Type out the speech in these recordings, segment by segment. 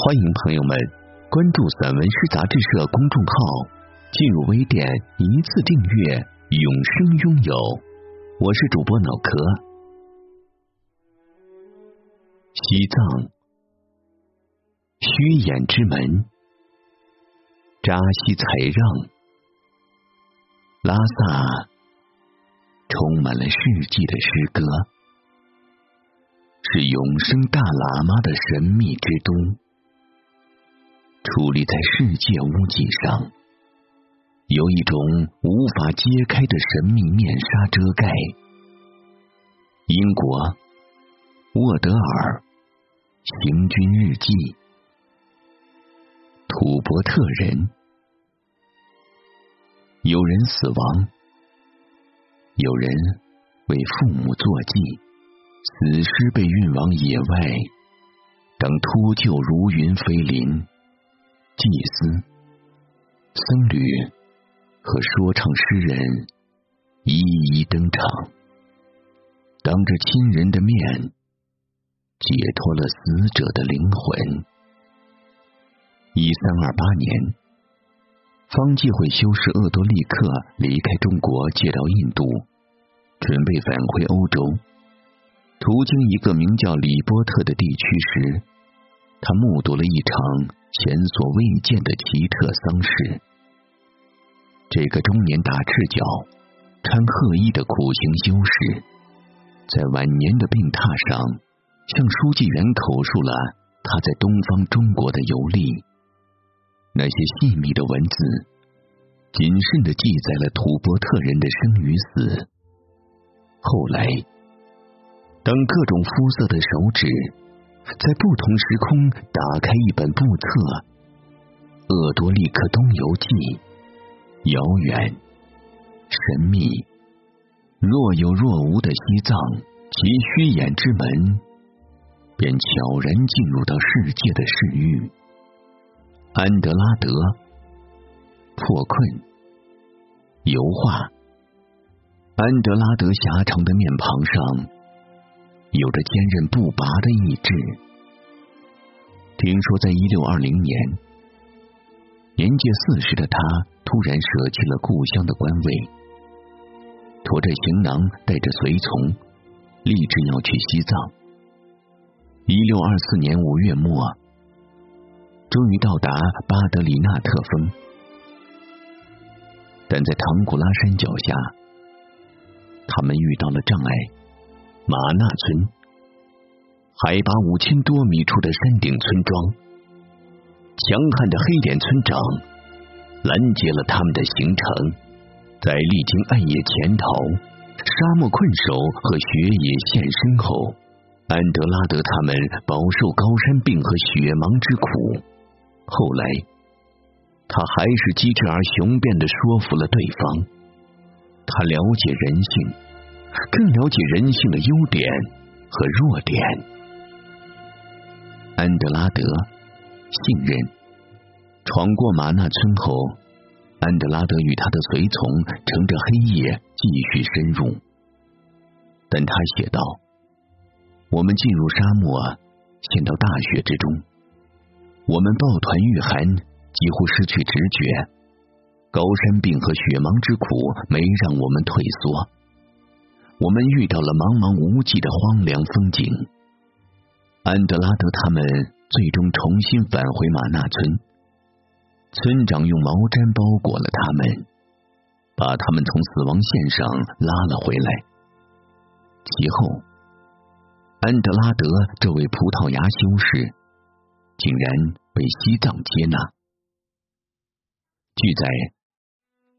欢迎朋友们关注散文诗杂志社公众号，进入微店一次订阅，永生拥有。我是主播脑壳。西藏，虚掩之门，扎西才让，拉萨，充满了世纪的诗歌，是永生大喇嘛的神秘之都。矗立在世界屋脊上，有一种无法揭开的神秘面纱遮盖。英国沃德尔行军日记，土伯特人，有人死亡，有人为父母作祭，死尸被运往野外，等秃鹫如云飞临。祭司、僧侣和说唱诗人一一登场，当着亲人的面解脱了死者的灵魂。一三二八年，方济会修士厄多利克离开中国，借到印度，准备返回欧洲。途经一个名叫里波特的地区时，他目睹了一场。前所未见的奇特丧事。这个中年大赤脚、穿褐衣的苦行修士，在晚年的病榻上，向书记员口述了他在东方中国的游历。那些细密的文字，谨慎的记载了吐蕃特人的生与死。后来，当各种肤色的手指。在不同时空打开一本簿册，《鄂多利克东游记》，遥远、神秘、若有若无的西藏，及虚掩之门，便悄然进入到世界的视域。安德拉德破困油画，安德拉德狭长的面庞上。有着坚韧不拔的意志。听说，在一六二零年，年届四十的他突然舍弃了故乡的官位，驮着行囊，带着随从，立志要去西藏。一六二四年五月末，终于到达巴德里纳特峰，但在唐古拉山脚下，他们遇到了障碍。马纳村，海拔五千多米处的山顶村庄，强悍的黑脸村长拦截了他们的行程，在历经暗夜潜逃、沙漠困守和雪野现身后，安德拉德他们饱受高山病和雪盲之苦。后来，他还是机智而雄辩的说服了对方，他了解人性。更了解人性的优点和弱点。安德拉德信任闯过马纳村后，安德拉德与他的随从乘着黑夜继续深入。但他写道：“我们进入沙漠，陷到大雪之中，我们抱团御寒，几乎失去直觉。高山病和雪盲之苦没让我们退缩。”我们遇到了茫茫无际的荒凉风景。安德拉德他们最终重新返回马纳村，村长用毛毡包裹了他们，把他们从死亡线上拉了回来。其后，安德拉德这位葡萄牙修士竟然被西藏接纳。据载。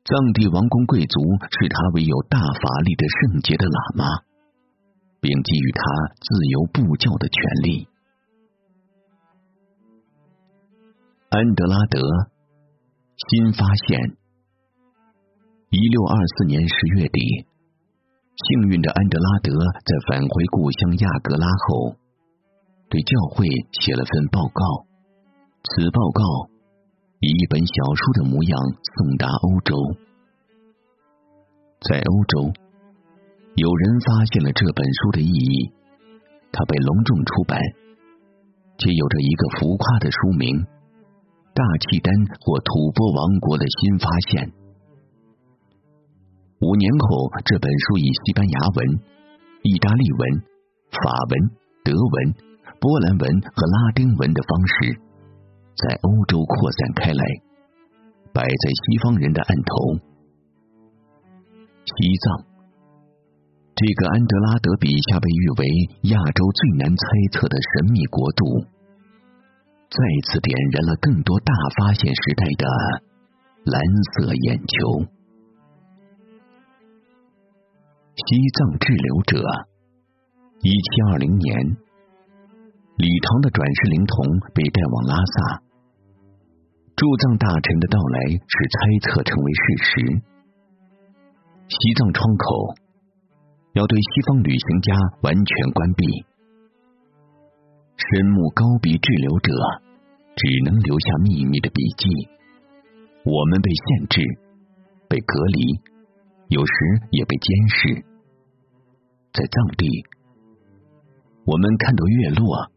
藏地王公贵族视他为有大法力的圣洁的喇嘛，并给予他自由布教的权利。安德拉德新发现。一六二四年十月底，幸运的安德拉德在返回故乡亚格拉后，对教会写了份报告。此报告以一本小书的模样送达欧洲。在欧洲，有人发现了这本书的意义，它被隆重出版，且有着一个浮夸的书名：“大契丹或吐蕃王国的新发现。”五年后，这本书以西班牙文、意大利文、法文、德文、波兰文和拉丁文的方式，在欧洲扩散开来，摆在西方人的案头。西藏，这个安德拉德笔下被誉为亚洲最难猜测的神秘国度，再次点燃了更多大发现时代的蓝色眼球。西藏滞留者，一七二零年，李唐的转世灵童被带往拉萨，驻藏大臣的到来使猜测成为事实。西藏窗口要对西方旅行家完全关闭，深目高鼻滞留者只能留下秘密的笔记。我们被限制，被隔离，有时也被监视。在藏地，我们看到月落，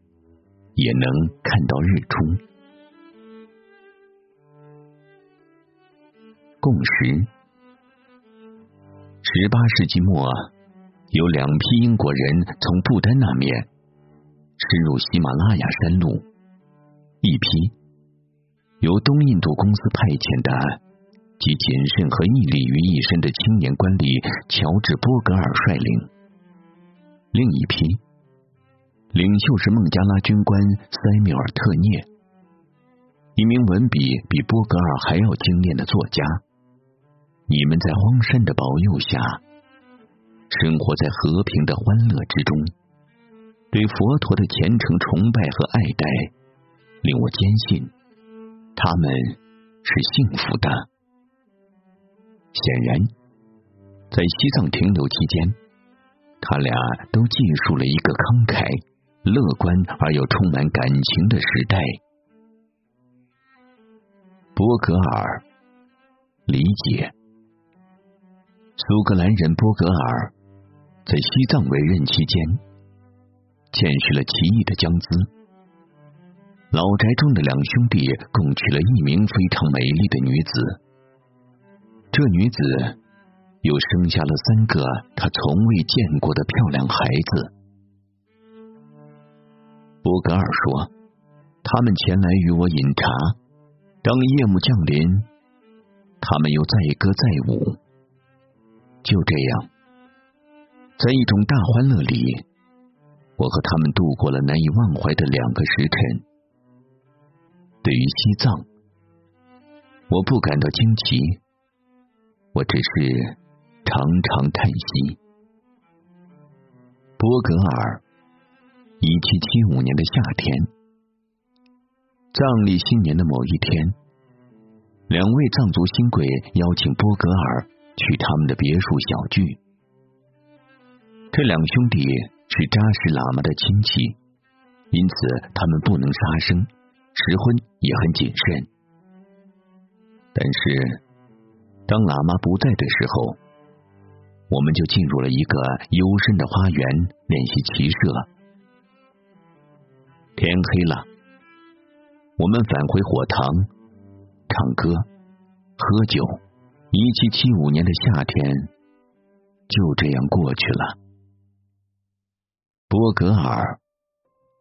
也能看到日出。共识。十八世纪末，有两批英国人从不丹那面深入喜马拉雅山路，一批由东印度公司派遣的，集谨慎和毅力于一身的青年官吏乔治·波格尔率领。另一批领袖是孟加拉军官塞缪尔·特涅，一名文笔比波格尔还要精炼的作家。你们在荒山的保佑下，生活在和平的欢乐之中，对佛陀的虔诚崇拜和爱戴，令我坚信他们是幸福的。显然，在西藏停留期间。他俩都记述了一个慷慨、乐观而又充满感情的时代。波格尔理解，苏格兰人波格尔在西藏为任期间，见识了奇异的江孜。老宅中的两兄弟共娶了一名非常美丽的女子，这女子。又生下了三个他从未见过的漂亮孩子。波格尔说：“他们前来与我饮茶，当夜幕降临，他们又载歌载舞。就这样，在一种大欢乐里，我和他们度过了难以忘怀的两个时辰。对于西藏，我不感到惊奇，我只是……”常常叹息。波格尔，一七七五年的夏天，藏历新年的某一天，两位藏族新贵邀请波格尔去他们的别墅小聚。这两兄弟是扎什喇嘛的亲戚，因此他们不能杀生，食荤也很谨慎。但是，当喇嘛不在的时候，我们就进入了一个幽深的花园练习骑射。天黑了，我们返回火塘，唱歌、喝酒。一七七五年的夏天就这样过去了。波格尔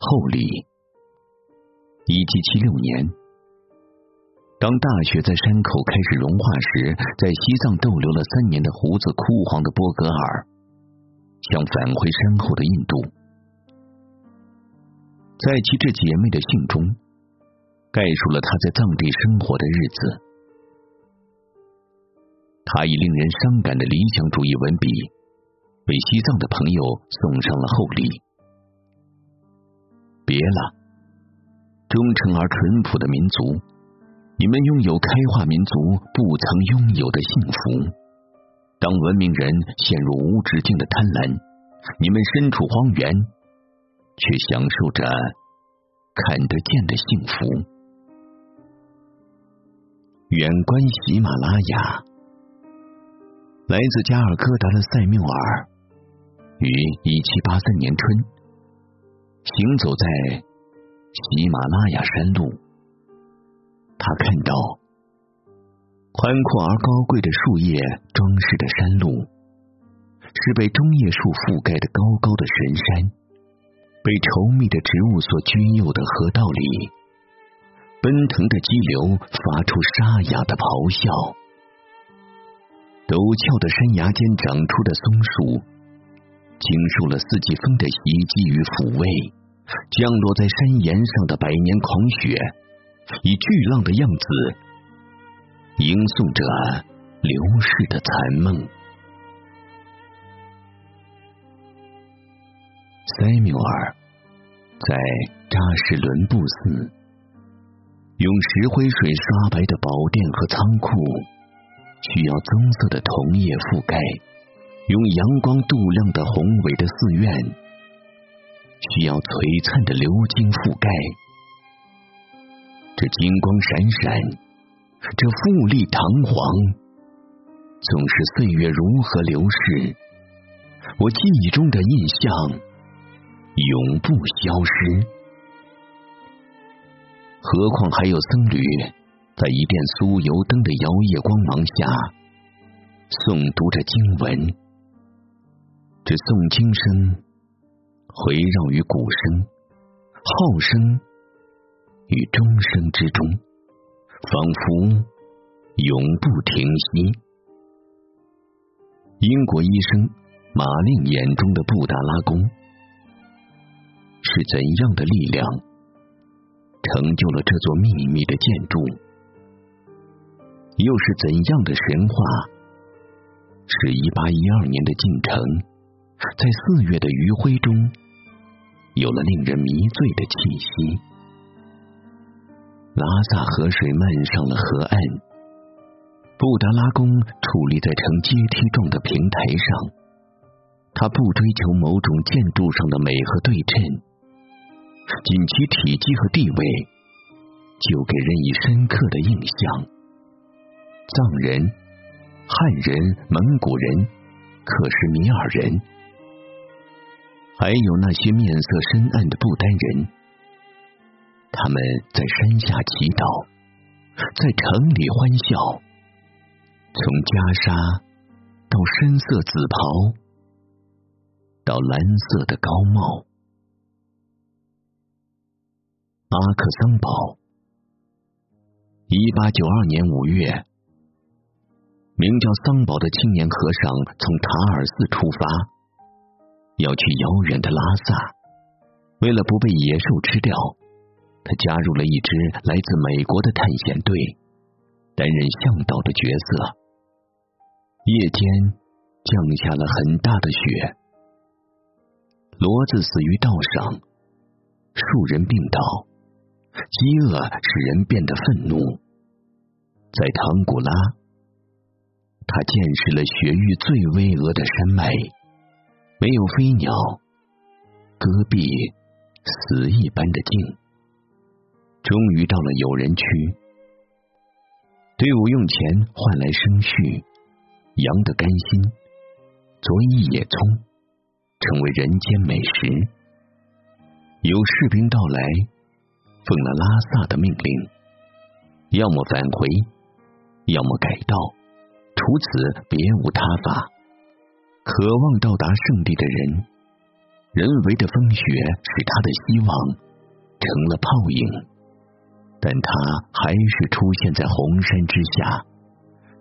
后里，一七七六年。当大雪在山口开始融化时，在西藏逗留了三年的胡子枯黄的波格尔，想返回山后的印度。在其这姐妹的信中，概述了他在藏地生活的日子。他以令人伤感的理想主义文笔，为西藏的朋友送上了厚礼。别了，忠诚而淳朴的民族。你们拥有开化民族不曾拥有的幸福。当文明人陷入无止境的贪婪，你们身处荒原，却享受着看得见的幸福。远观喜马拉雅，来自加尔各答的塞缪尔，于一七八三年春，行走在喜马拉雅山路，他看到。宽阔而高贵的树叶装饰的山路，是被中叶树覆盖的高高的神山，被稠密的植物所居佑的河道里，奔腾的激流发出沙哑的咆哮。陡峭的山崖间长出的松树，经受了四季风的袭击与抚慰，降落在山岩上的百年狂雪，以巨浪的样子。吟诵着流逝的残梦。塞缪尔在扎什伦布寺，用石灰水刷白的宝殿和仓库，需要棕色的铜叶覆盖；用阳光镀亮的宏伟的寺院，需要璀璨的鎏金覆盖。这金光闪闪。这富丽堂皇，总是岁月如何流逝，我记忆中的印象永不消失。何况还有僧侣在一殿酥油灯的摇曳光芒下诵读着经文，这诵经声回绕于鼓声、号声与钟声之中。仿佛永不停息。英国医生马令眼中的布达拉宫，是怎样的力量成就了这座秘密的建筑？又是怎样的神话，是一八一二年的进城，在四月的余晖中，有了令人迷醉的气息？拉萨河水漫上了河岸，布达拉宫矗立在呈阶梯状的平台上。它不追求某种建筑上的美和对称，仅其体积和地位，就给人以深刻的印象。藏人、汉人、蒙古人、克什米尔人，还有那些面色深暗的不丹人。他们在山下祈祷，在城里欢笑。从袈裟到深色紫袍，到蓝色的高帽。阿克桑堡，一八九二年五月，名叫桑堡的青年和尚从塔尔寺出发，要去遥远的拉萨。为了不被野兽吃掉。他加入了一支来自美国的探险队，担任向导的角色。夜间降下了很大的雪，骡子死于道上，数人病倒，饥饿使人变得愤怒。在唐古拉，他见识了雪域最巍峨的山脉，没有飞鸟，戈壁死一般的静。终于到了有人区，队伍用钱换来生畜，羊的肝心，佐以野葱，成为人间美食。有士兵到来，奉了拉萨的命令，要么返回，要么改道，除此别无他法。渴望到达圣地的人，人为的风雪使他的希望成了泡影。但他还是出现在红山之下，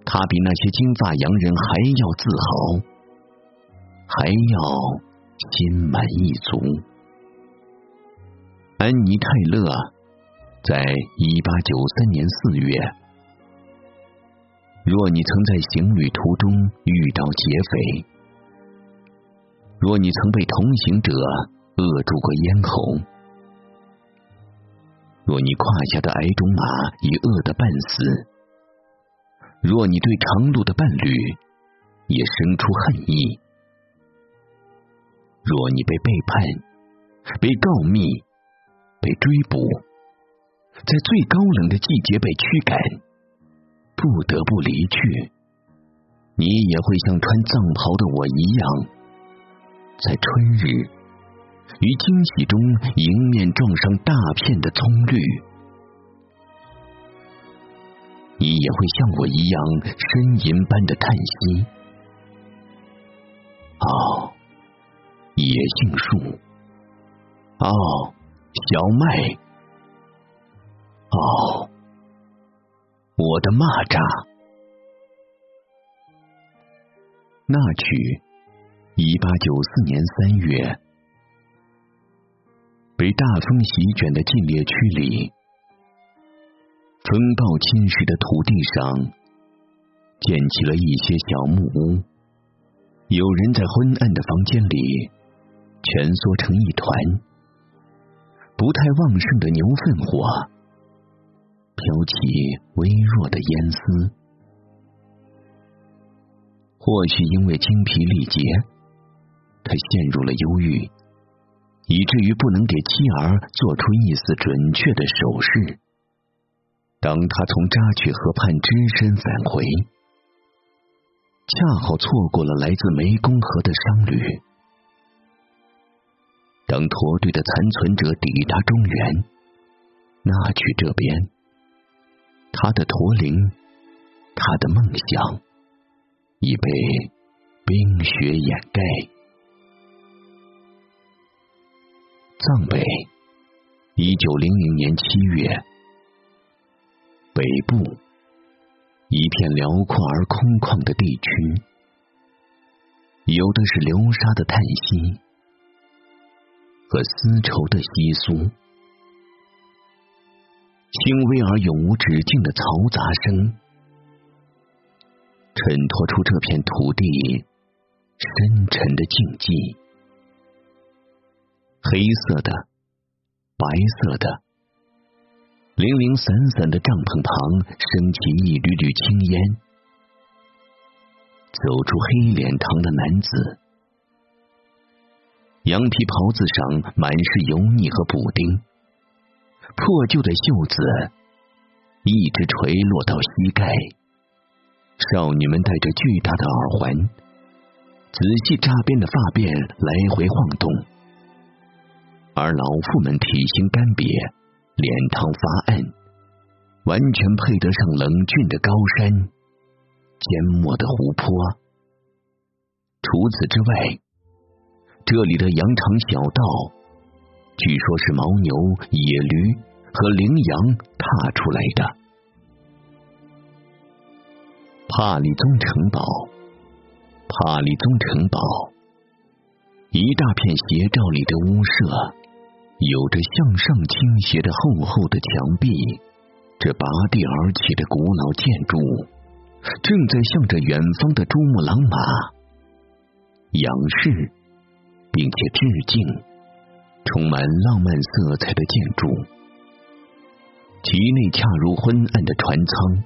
他比那些金发洋人还要自豪，还要心满意足。安妮泰勒在一八九三年四月，若你曾在行旅途中遇到劫匪，若你曾被同行者扼住过咽喉。若你胯下的矮种马已饿得半死，若你对长路的伴侣也生出恨意，若你被背叛、被告密、被追捕，在最高冷的季节被驱赶，不得不离去，你也会像穿藏袍的我一样，在春日。于惊喜中迎面撞上大片的葱绿，你也会像我一样呻吟般的叹息。哦，野杏树，哦，小麦，哦，我的蚂蚱。那曲，一八九四年三月。被大风席卷的禁猎区里，风暴侵蚀的土地上，建起了一些小木屋。有人在昏暗的房间里蜷缩成一团，不太旺盛的牛粪火飘起微弱的烟丝。或许因为精疲力竭，他陷入了忧郁。以至于不能给妻儿做出一丝准确的手势。当他从扎曲河畔只身返回，恰好错过了来自湄公河的商旅。当驼队的残存者抵达中原，那曲这边，他的驼铃，他的梦想，已被冰雪掩盖。藏北，一九零零年七月，北部一片辽阔而空旷的地区，有的是流沙的叹息和丝绸的窸窣，轻微而永无止境的嘈杂声，衬托出这片土地深沉的静寂。黑色的，白色的，零零散散的帐篷旁升起一缕缕青烟，走出黑脸膛的男子，羊皮袍子上满是油腻和补丁，破旧的袖子一直垂落到膝盖，少女们戴着巨大的耳环，仔细扎编的发辫来回晃动。而老妇们体型干瘪，脸庞发暗，完全配得上冷峻的高山、缄默的湖泊。除此之外，这里的羊肠小道，据说是牦牛、野驴和羚羊踏出来的。帕里宗城堡，帕里宗城堡，一大片斜照里的屋舍。有着向上倾斜的厚厚的墙壁，这拔地而起的古老建筑，正在向着远方的珠穆朗玛仰视，并且致敬。充满浪漫色彩的建筑，其内恰如昏暗的船舱，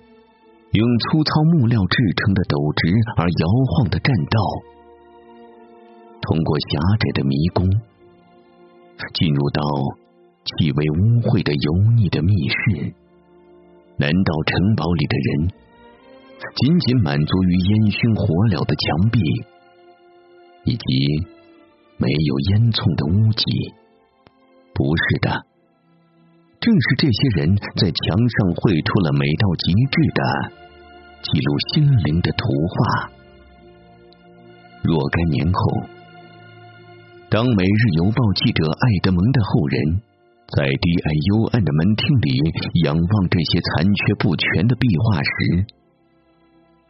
用粗糙木料制成的陡直而摇晃的栈道，通过狭窄的迷宫。进入到气味污秽的油腻的密室，难道城堡里的人仅仅满足于烟熏火燎的墙壁，以及没有烟囱的屋脊？不是的，正是这些人在墙上绘出了美到极致的记录心灵的图画。若干年后。当《每日邮报》记者艾德蒙的后人在低矮幽暗的门厅里仰望这些残缺不全的壁画时，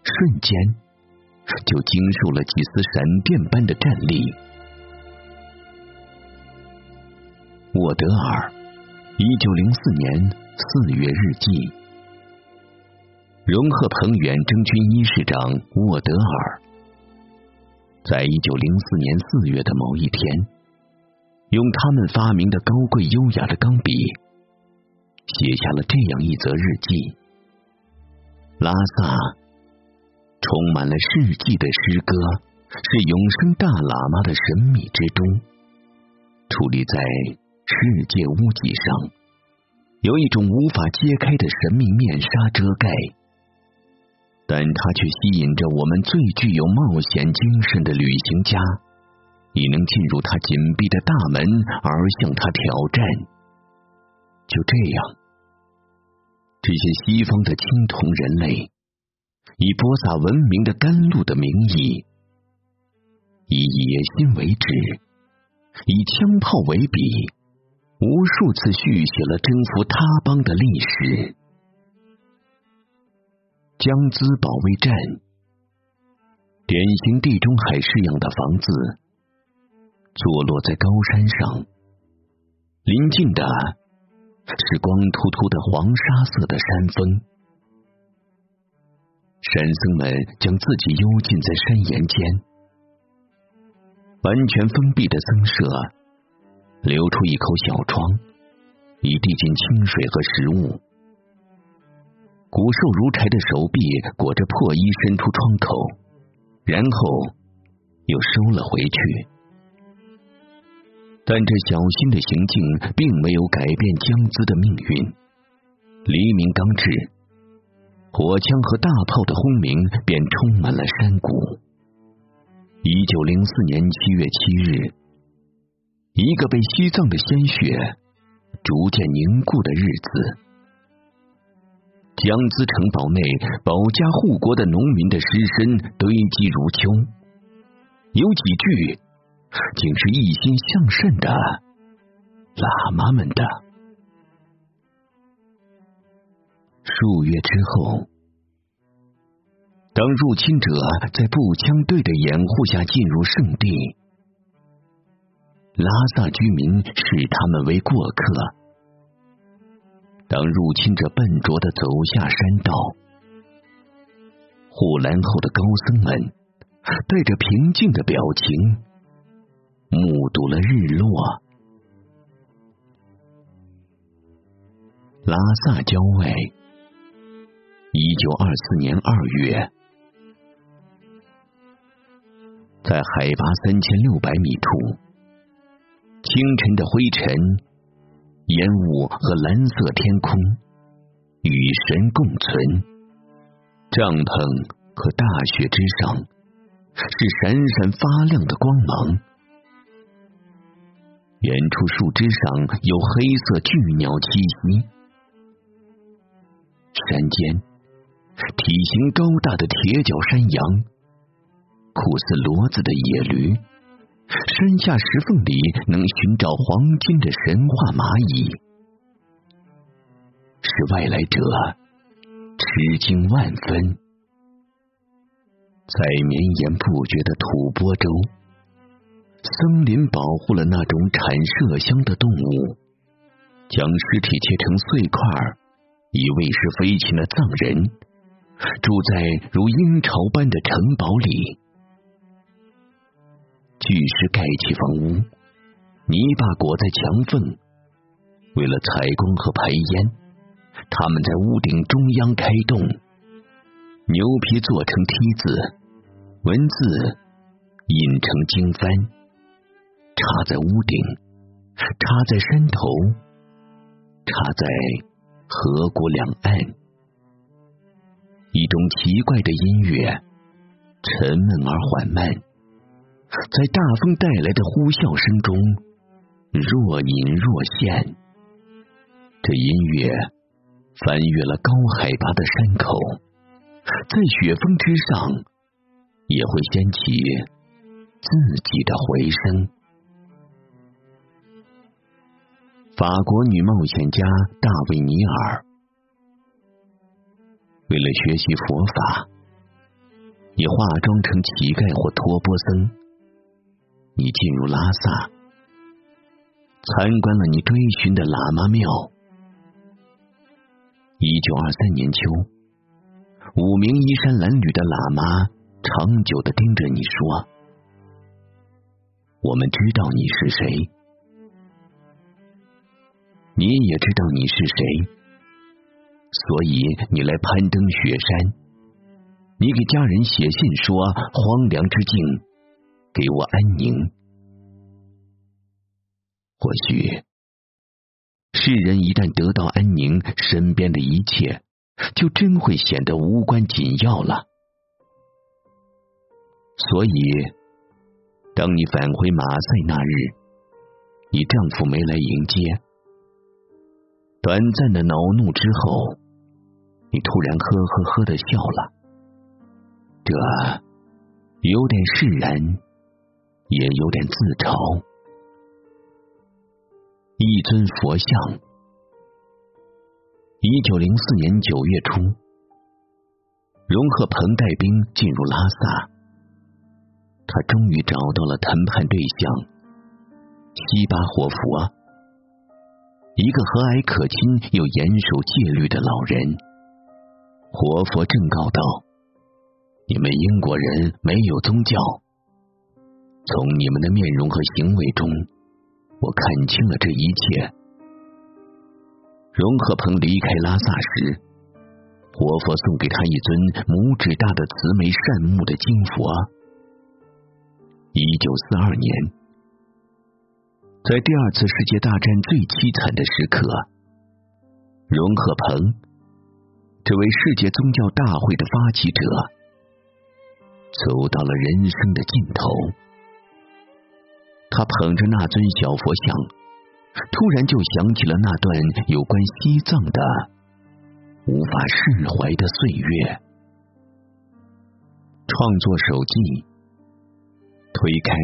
瞬间就经受了几丝闪电般的战栗。沃德尔，一九零四年四月日记。荣鹤鹏远征军一师长沃德尔。在一九零四年四月的某一天，用他们发明的高贵优雅的钢笔，写下了这样一则日记：拉萨充满了世纪的诗歌，是永生大喇嘛的神秘之都。矗立在世界屋脊上，有一种无法揭开的神秘面纱遮盖，但它却吸引着我们最具有冒险精神的旅行家。你能进入它紧闭的大门，而向它挑战。就这样，这些西方的青铜人类，以播撒文明的甘露的名义，以野心为止，以枪炮为笔，无数次续写了征服他邦的历史。江孜保卫战，典型地中海式样的房子。坐落在高山上，临近的是光秃秃的黄沙色的山峰。山僧们将自己幽禁在山岩间，完全封闭的僧舍流出一口小窗，以递进清水和食物。骨瘦如柴的手臂裹着破衣伸出窗口，然后又收了回去。但这小心的行径并没有改变江孜的命运。黎明刚至，火枪和大炮的轰鸣便充满了山谷。一九零四年七月七日，一个被西藏的鲜血逐渐凝固的日子。江孜城堡内保家护国的农民的尸身堆积如丘，有几具。竟是一心向善的喇嘛们的。数月之后，当入侵者在步枪队的掩护下进入圣地，拉萨居民视他们为过客。当入侵者笨拙的走下山道，护栏后的高僧们带着平静的表情。目睹了日落。拉萨郊外，一九二四年二月，在海拔三千六百米处，清晨的灰尘、烟雾和蓝色天空与神共存。帐篷和大雪之上，是闪闪发亮的光芒。远处树枝上有黑色巨鸟栖息，山间体型高大的铁脚山羊，酷似骡子的野驴，山下石缝里能寻找黄金的神话蚂蚁，使外来者吃惊万分。在绵延不绝的吐蕃州。森林保护了那种产麝香的动物，将尸体切成碎块，以喂食飞禽的藏人，住在如鹰巢般的城堡里。巨石盖起房屋，泥巴裹在墙缝，为了采光和排烟，他们在屋顶中央开洞，牛皮做成梯子，文字印成经幡。插在屋顶，插在山头，插在河谷两岸。一种奇怪的音乐，沉闷而缓慢，在大风带来的呼啸声中若隐若现。这音乐翻越了高海拔的山口，在雪峰之上也会掀起自己的回声。法国女冒险家大卫尼尔为了学习佛法，你化妆成乞丐或托钵僧，你进入拉萨，参观了你追寻的喇嘛庙。一九二三年秋，五名衣衫褴褛的喇嘛长久的盯着你说：“我们知道你是谁。”你也知道你是谁，所以你来攀登雪山。你给家人写信说：荒凉之境，给我安宁。或许，世人一旦得到安宁，身边的一切就真会显得无关紧要了。所以，当你返回马赛那日，你丈夫没来迎接。短暂的恼怒之后，你突然呵呵呵的笑了，这有点释然，也有点自嘲。一尊佛像。一九零四年九月初，荣鹤鹏带兵进入拉萨。他终于找到了谈判对象——西巴活佛，一个和蔼可亲又严守戒律的老人。活佛正告道：“你们英国人没有宗教，从你们的面容和行为中，我看清了这一切。”荣鹤鹏离开拉萨时，活佛送给他一尊拇指大的慈眉善目的金佛。一九四二年，在第二次世界大战最凄惨的时刻，荣鹤鹏，这位世界宗教大会的发起者，走到了人生的尽头。他捧着那尊小佛像，突然就想起了那段有关西藏的无法释怀的岁月。创作手记。推开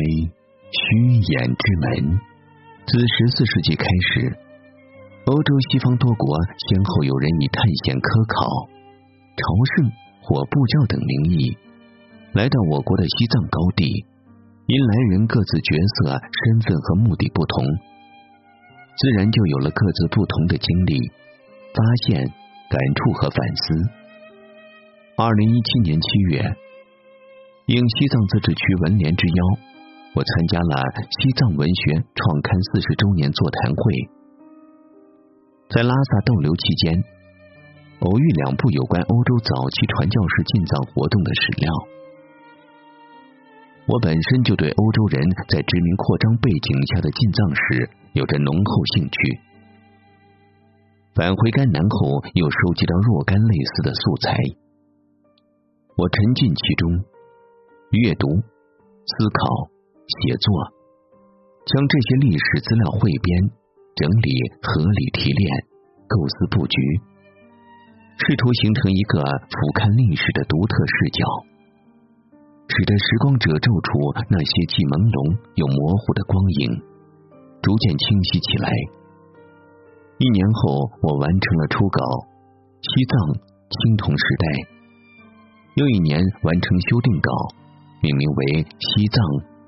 虚掩之门。自十四世纪开始，欧洲西方多国先后有人以探险、科考、朝圣或布教等名义来到我国的西藏高地。因来人各自角色、身份和目的不同，自然就有了各自不同的经历、发现、感触和反思。二零一七年七月。应西藏自治区文联之邀，我参加了西藏文学创刊四十周年座谈会。在拉萨逗留期间，偶遇两部有关欧洲早期传教士进藏活动的史料。我本身就对欧洲人在殖民扩张背景下的进藏史有着浓厚兴趣。返回甘南后，又收集到若干类似的素材，我沉浸其中。阅读、思考、写作，将这些历史资料汇编、整理、合理提炼、构思布局，试图形成一个俯瞰历史的独特视角，使得时光褶皱出那些既朦胧又模糊的光影，逐渐清晰起来。一年后，我完成了初稿《西藏青铜时代》，又一年完成修订稿。命名为《西藏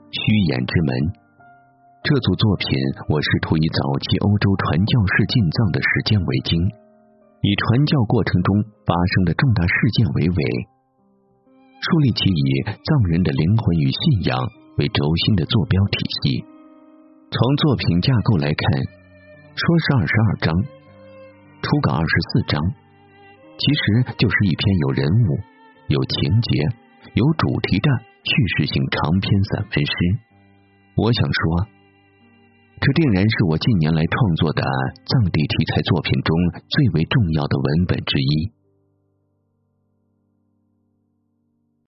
虚掩之门》。这组作品，我试图以早期欧洲传教士进藏的时间为经，以传教过程中发生的重大事件为尾，树立起以藏人的灵魂与信仰为轴心的坐标体系。从作品架构来看，说是二十二章，初稿二十四章，其实就是一篇有人物、有情节、有主题的。叙事性长篇散文诗，我想说，这定然是我近年来创作的藏地题材作品中最为重要的文本之一。